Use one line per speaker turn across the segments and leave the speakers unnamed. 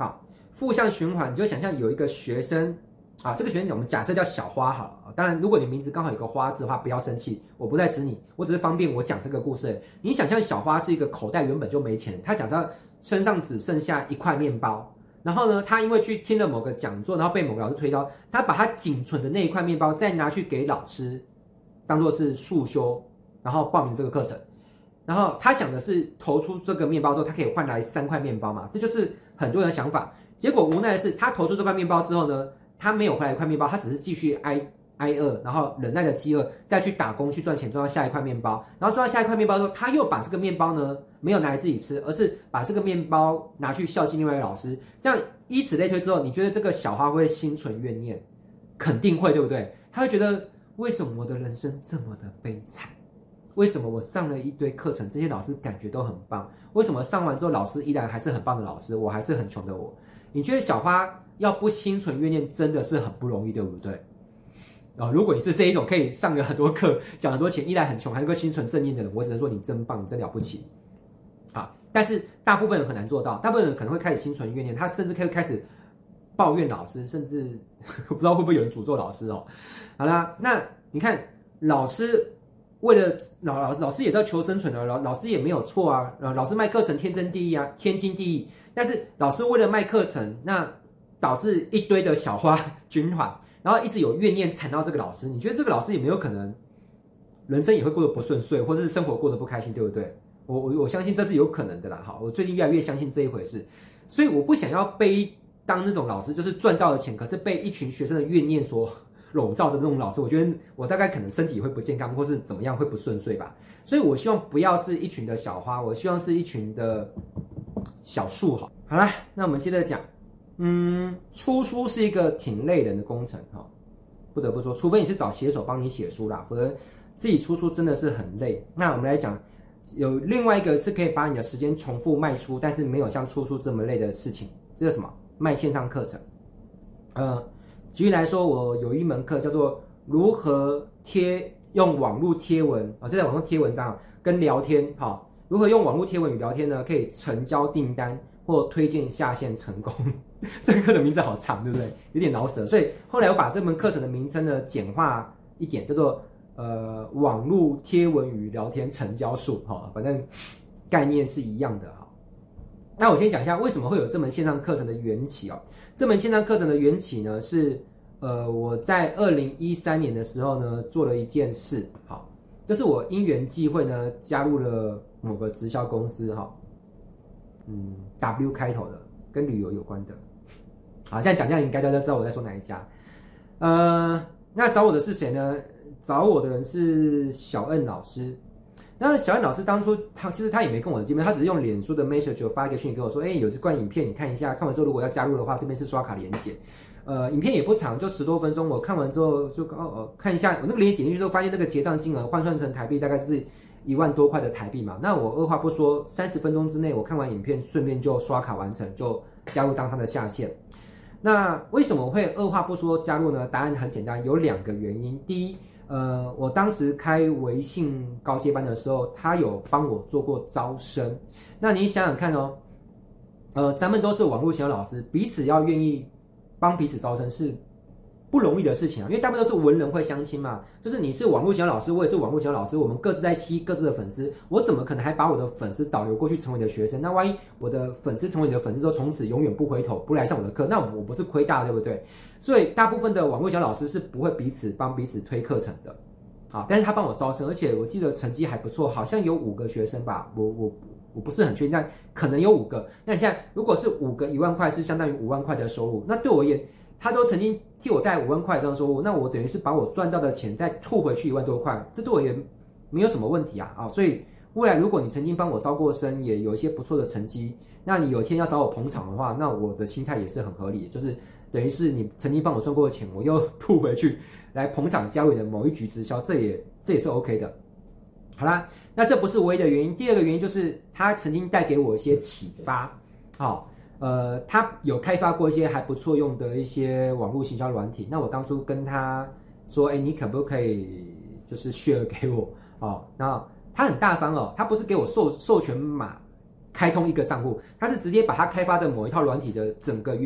好，负向循环，你就想象有一个学生啊，这个学生我们假设叫小花好了。当然，如果你名字刚好有个花字的话，不要生气，我不在指你，我只是方便我讲这个故事。你想象小花是一个口袋原本就没钱，他假设身上只剩下一块面包，然后呢，他因为去听了某个讲座，然后被某个老师推销，他把他仅存的那一块面包再拿去给老师，当做是速修，然后报名这个课程。然后他想的是投出这个面包之后，他可以换来三块面包嘛？这就是很多人的想法。结果无奈的是，他投出这块面包之后呢，他没有回来一块面包，他只是继续挨挨饿，然后忍耐着饥饿，再去打工去赚钱，赚到下一块面包。然后赚到下一块面包之后，他又把这个面包呢没有拿来自己吃，而是把这个面包拿去孝敬另外一个老师。这样以此类推之后，你觉得这个小花会心存怨念？肯定会，对不对？他会觉得为什么我的人生这么的悲惨？为什么我上了一堆课程，这些老师感觉都很棒？为什么上完之后老师依然还是很棒的老师，我还是很穷的我？你觉得小花要不心存怨念真的是很不容易，对不对？啊、哦，如果你是这一种可以上了很多课，讲很多钱，依然很穷，还能够心存正念的人，我只能说你真棒，你真了不起。啊，但是大部分人很难做到，大部分人可能会开始心存怨念，他甚至可以开始抱怨老师，甚至 不知道会不会有人诅咒老师哦。好啦，那你看老师。为了老老老师也是要求生存的，老老师也没有错啊，老师卖课程天经地义啊，天经地义。但是老师为了卖课程，那导致一堆的小花 军团，然后一直有怨念缠到这个老师。你觉得这个老师有没有可能人生也会过得不顺遂，或者是生活过得不开心，对不对？我我我相信这是有可能的啦。哈，我最近越来越相信这一回事，所以我不想要被当那种老师，就是赚到了钱，可是被一群学生的怨念所。笼罩着那种老师，我觉得我大概可能身体会不健康，或是怎么样会不顺遂吧。所以我希望不要是一群的小花，我希望是一群的小树。好，好啦，那我们接着讲。嗯，出书是一个挺累人的工程哈，不得不说，除非你是找写手帮你写书啦，否则自己出书真的是很累。那我们来讲，有另外一个是可以把你的时间重复卖出，但是没有像出书这么累的事情，这是什么？卖线上课程。嗯。举例来说，我有一门课叫做如何贴用网络贴文啊，就在网络贴文章跟聊天，哈，如何用网络贴文与聊天呢？可以成交订单或推荐下线成功。这个课的名字好长，对不对？有点老舍，所以后来我把这门课程的名称呢简化一点，叫做呃网络贴文与聊天成交术，哈，反正概念是一样的哈。那我先讲一下为什么会有这门线上课程的缘起哦。这门线上课程的缘起呢，是呃我在二零一三年的时候呢做了一件事，好，就是我因缘际会呢加入了某个直销公司，哈，嗯，W 开头的，跟旅游有关的，好，这样讲这样应该大家知道我在说哪一家，呃，那找我的是谁呢？找我的人是小恩老师。那小安老师当初他其实他也没跟我见面，他只是用脸书的 message 发一个讯息跟我说，哎，有这段影片你看一下，看完之后如果要加入的话，这边是刷卡连结，呃，影片也不长，就十多分钟。我看完之后就哦哦看一下，我那个链接点进去之后，发现那个结账金额换算成台币大概就是一万多块的台币嘛。那我二话不说，三十分钟之内我看完影片，顺便就刷卡完成，就加入当他的下线。那为什么会二话不说加入呢？答案很简单，有两个原因。第一。呃，我当时开微信高阶班的时候，他有帮我做过招生。那你想想看哦，呃，咱们都是网络小老师，彼此要愿意帮彼此招生是不容易的事情啊。因为大部分都是文人会相亲嘛，就是你是网络小老师，我也是网络小老师，我们各自在吸各自的粉丝，我怎么可能还把我的粉丝导流过去成为你的学生？那万一我的粉丝成为你的粉丝之后，从此永远不回头，不来上我的课，那我不是亏大，对不对？所以大部分的网络小老师是不会彼此帮彼此推课程的，啊，但是他帮我招生，而且我记得成绩还不错，好像有五个学生吧，我我我不是很确定，但可能有五个。那你现在如果是五个一万块，是相当于五万块的收入，那对我而言，他都曾经替我带五万块这样收入，那我等于是把我赚到的钱再吐回去一万多块，这对我也没有什么问题啊，啊，所以未来如果你曾经帮我招过生，也有一些不错的成绩，那你有一天要找我捧场的话，那我的心态也是很合理，就是。等于是你曾经帮我赚过的钱，我又吐回去来捧场加入你的某一局直销，这也这也是 OK 的。好啦，那这不是唯一的原因，第二个原因就是他曾经带给我一些启发。好，呃，他有开发过一些还不错用的一些网络行销软体。那我当初跟他说，哎，你可不可以就是 share 给我？哦，那他很大方哦，他不是给我授授权码。开通一个账户，他是直接把他开发的某一套软体的整个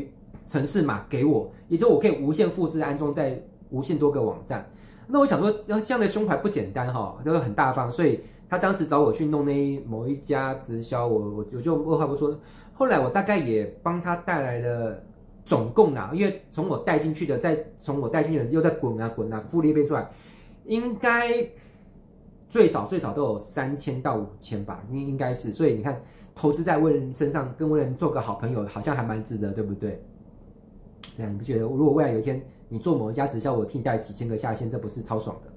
城市码给我，也就我可以无限复制安装在无限多个网站。那我想说，这样的胸怀不简单哈，都很大方，所以他当时找我去弄那一某一家直销，我我我就二话不说。后来我大概也帮他带来了总共啊，因为从我带进去的，再从我带进去的又在滚啊滚啊，复利变出来，应该最少最少都有三千到五千吧，应应该是。所以你看，投资在为人身上，跟为人做个好朋友，好像还蛮值得，对不对？对啊，你不觉得？如果未来有一天你做某一家直销，我替你带几千个下线，这不是超爽的？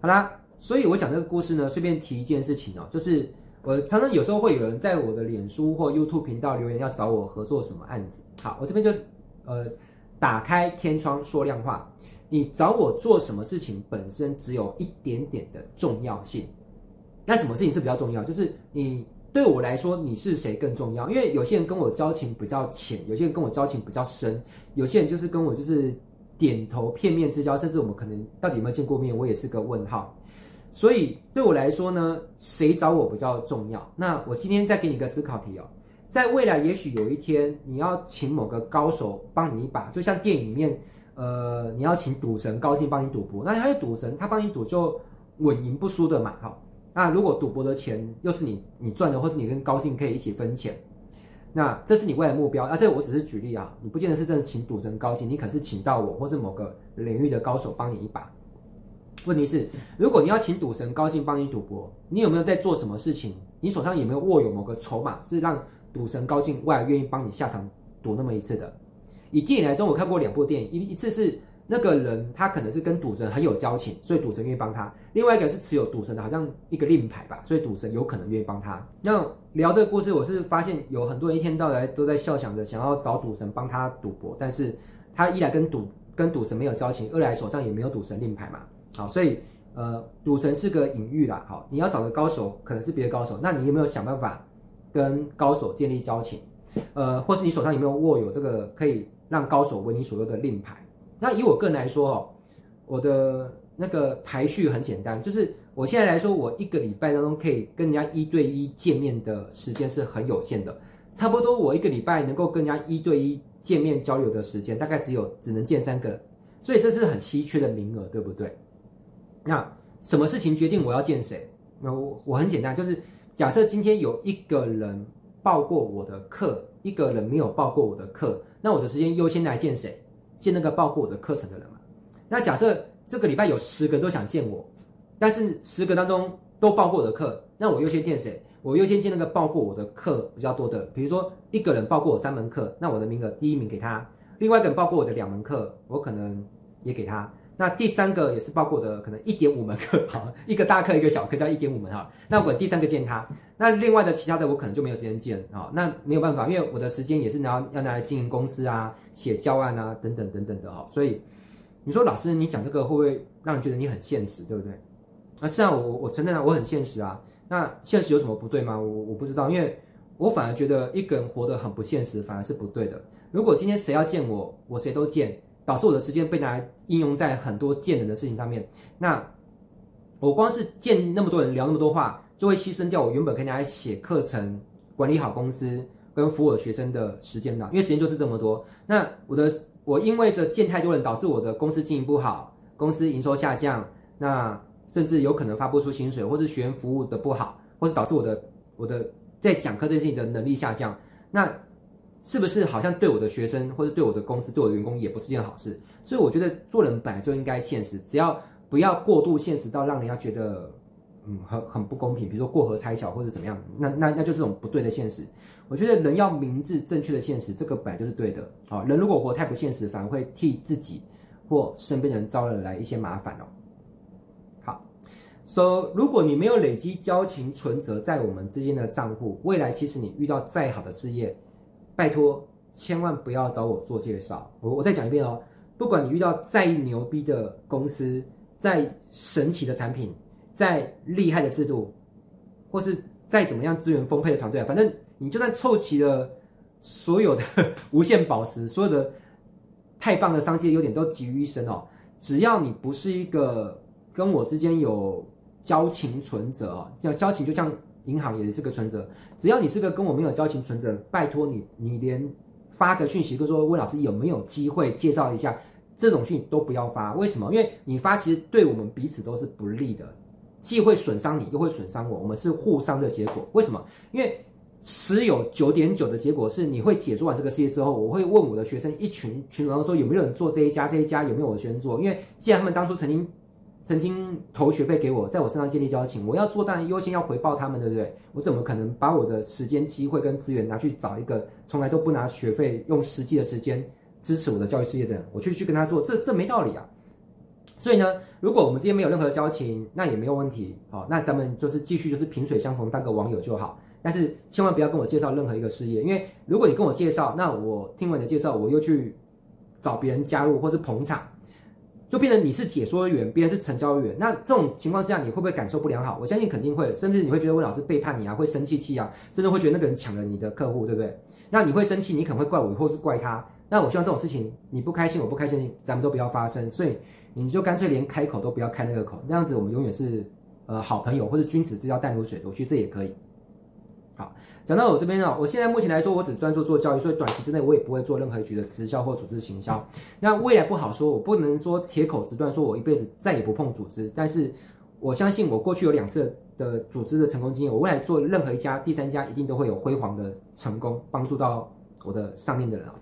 好啦，所以我讲这个故事呢，顺便提一件事情哦，就是。我常常有时候会有人在我的脸书或 YouTube 频道留言，要找我合作什么案子。好，我这边就呃打开天窗说亮话，你找我做什么事情本身只有一点点的重要性。那什么事情是比较重要？就是你对我来说你是谁更重要？因为有些人跟我交情比较浅，有些人跟我交情比较深，有些人就是跟我就是点头片面之交，甚至我们可能到底有没有见过面，我也是个问号。所以对我来说呢，谁找我比较重要？那我今天再给你一个思考题哦，在未来也许有一天你要请某个高手帮你一把，就像电影里面，呃，你要请赌神高进帮你赌博，那他是赌神，他帮你赌就稳赢不输的嘛，哈。那如果赌博的钱又是你你赚的，或是你跟高进可以一起分钱，那这是你未来目标。啊，这我只是举例啊，你不见得是真的请赌神高进，你可是请到我或是某个领域的高手帮你一把。问题是，如果你要请赌神高进帮你赌博，你有没有在做什么事情？你手上有没有握有某个筹码，是让赌神高进未来愿意帮你下场赌那么一次的？以电影来说，我看过两部电影，一一次是那个人他可能是跟赌神很有交情，所以赌神愿意帮他；另外一个是持有赌神的好像一个令牌吧，所以赌神有可能愿意帮他。那聊这个故事，我是发现有很多人一天到来都在笑想着想要找赌神帮他赌博，但是他一来跟赌跟赌神没有交情，二来手上也没有赌神令牌嘛。好，所以呃，赌神是个隐喻啦。好，你要找个高手，可能是别的高手，那你有没有想办法跟高手建立交情？呃，或是你手上有没有握有这个可以让高手为你所用的令牌？那以我个人来说哦，我的那个排序很简单，就是我现在来说，我一个礼拜当中可以跟人家一对一见面的时间是很有限的，差不多我一个礼拜能够跟人家一对一见面交流的时间，大概只有只能见三个人，所以这是很稀缺的名额，对不对？那什么事情决定我要见谁？那我我很简单，就是假设今天有一个人报过我的课，一个人没有报过我的课，那我的时间优先来见谁？见那个报过我的课程的人嘛。那假设这个礼拜有十个都想见我，但是十个当中都报过我的课，那我优先见谁？我优先见那个报过我的课比较多的。比如说一个人报过我三门课，那我的名额第一名给他；另外一个人报过我的两门课，我可能也给他。那第三个也是包括的，可能一点五门课，好，一个大课一个小课叫一点五门哈。那我第三个见他，那另外的其他的我可能就没有时间见啊。那没有办法，因为我的时间也是拿要拿来经营公司啊、写教案啊等等等等的哈。所以你说老师，你讲这个会不会让人觉得你很现实，对不对？那是啊，我我承认啊，我很现实啊。那现实有什么不对吗？我我不知道，因为我反而觉得一个人活得很不现实，反而是不对的。如果今天谁要见我，我谁都见。导致我的时间被拿来应用在很多见人的事情上面，那我光是见那么多人聊那么多话，就会牺牲掉我原本可以拿来写课程、管理好公司跟服务我学生的时间的，因为时间就是这么多。那我的我因为这见太多人，导致我的公司经营不好，公司营收下降，那甚至有可能发不出薪水，或是学员服务的不好，或是导致我的我的在讲课这件事情的能力下降，那。是不是好像对我的学生或者对我的公司、对我的员工也不是件好事？所以我觉得做人本来就应该现实，只要不要过度现实到让人家觉得嗯很很不公平，比如说过河拆桥或者怎么样，那那那就是种不对的现实。我觉得人要明智正确的现实，这个本来就是对的好。人如果活太不现实，反而会替自己或身边人招惹来一些麻烦哦。好，So 如果你没有累积交情存折在我们之间的账户，未来其实你遇到再好的事业。拜托，千万不要找我做介绍。我我再讲一遍哦，不管你遇到再牛逼的公司、再神奇的产品、再厉害的制度，或是再怎么样资源丰沛的团队，反正你就算凑齐了所有的 无限宝石，所有的太棒的商机优点都集于一身哦。只要你不是一个跟我之间有交情存折哦，叫交情就像银行也是个存折，只要你是个跟我没有交情存折，拜托你，你连发个讯息，就说温老师有没有机会介绍一下，这种讯息都不要发。为什么？因为你发其实对我们彼此都是不利的，既会损伤你，又会损伤我，我们是互伤的结果。为什么？因为十有九点九的结果是，你会解说完这个事业之后，我会问我的学生一群群，然后说有没有人做这一家，这一家有没有我的学生做？因为既然他们当初曾经。曾经投学费给我，在我身上建立交情，我要做当然优先要回报他们，对不对？我怎么可能把我的时间、机会跟资源拿去找一个从来都不拿学费、用实际的时间支持我的教育事业的人，我去去跟他做，这这没道理啊！所以呢，如果我们之间没有任何交情，那也没有问题，好，那咱们就是继续就是萍水相逢，当个网友就好。但是千万不要跟我介绍任何一个事业，因为如果你跟我介绍，那我听完你的介绍，我又去找别人加入或是捧场。就变成你是解说员，别人是成交员。那这种情况之下，你会不会感受不良好？我相信肯定会，甚至你会觉得温老师背叛你啊，会生气气啊，甚至会觉得那个人抢了你的客户，对不对？那你会生气，你可能会怪我，或是怪他。那我希望这种事情你不开心，我不开心，咱们都不要发生。所以你就干脆连开口都不要开那个口，那样子我们永远是呃好朋友，或者君子之交淡如水。我觉得这也可以。好。讲到我这边啊，我现在目前来说，我只专注做教育，所以短期之内我也不会做任何一局的直销或组织行销。那未来不好说，我不能说铁口直断，说我一辈子再也不碰组织。但是我相信，我过去有两次的组织的成功经验，我未来做任何一家、第三家一定都会有辉煌的成功，帮助到我的上面的人啊。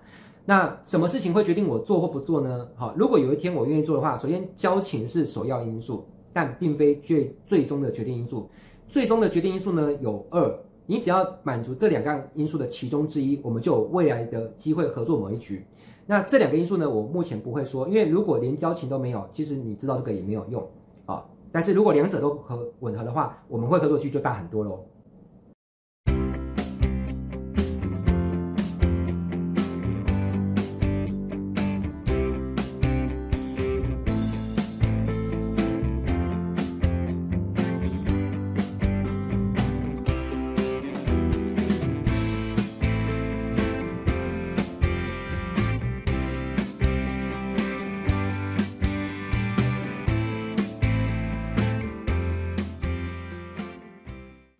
那什么事情会决定我做或不做呢？好，如果有一天我愿意做的话，首先交情是首要因素，但并非最最终的决定因素。最终的决定因素呢，有二。你只要满足这两个因素的其中之一，我们就有未来的机会合作某一局。那这两个因素呢，我目前不会说，因为如果连交情都没有，其实你知道这个也没有用啊。但是如果两者都合吻合的话，我们会合作区就大很多喽。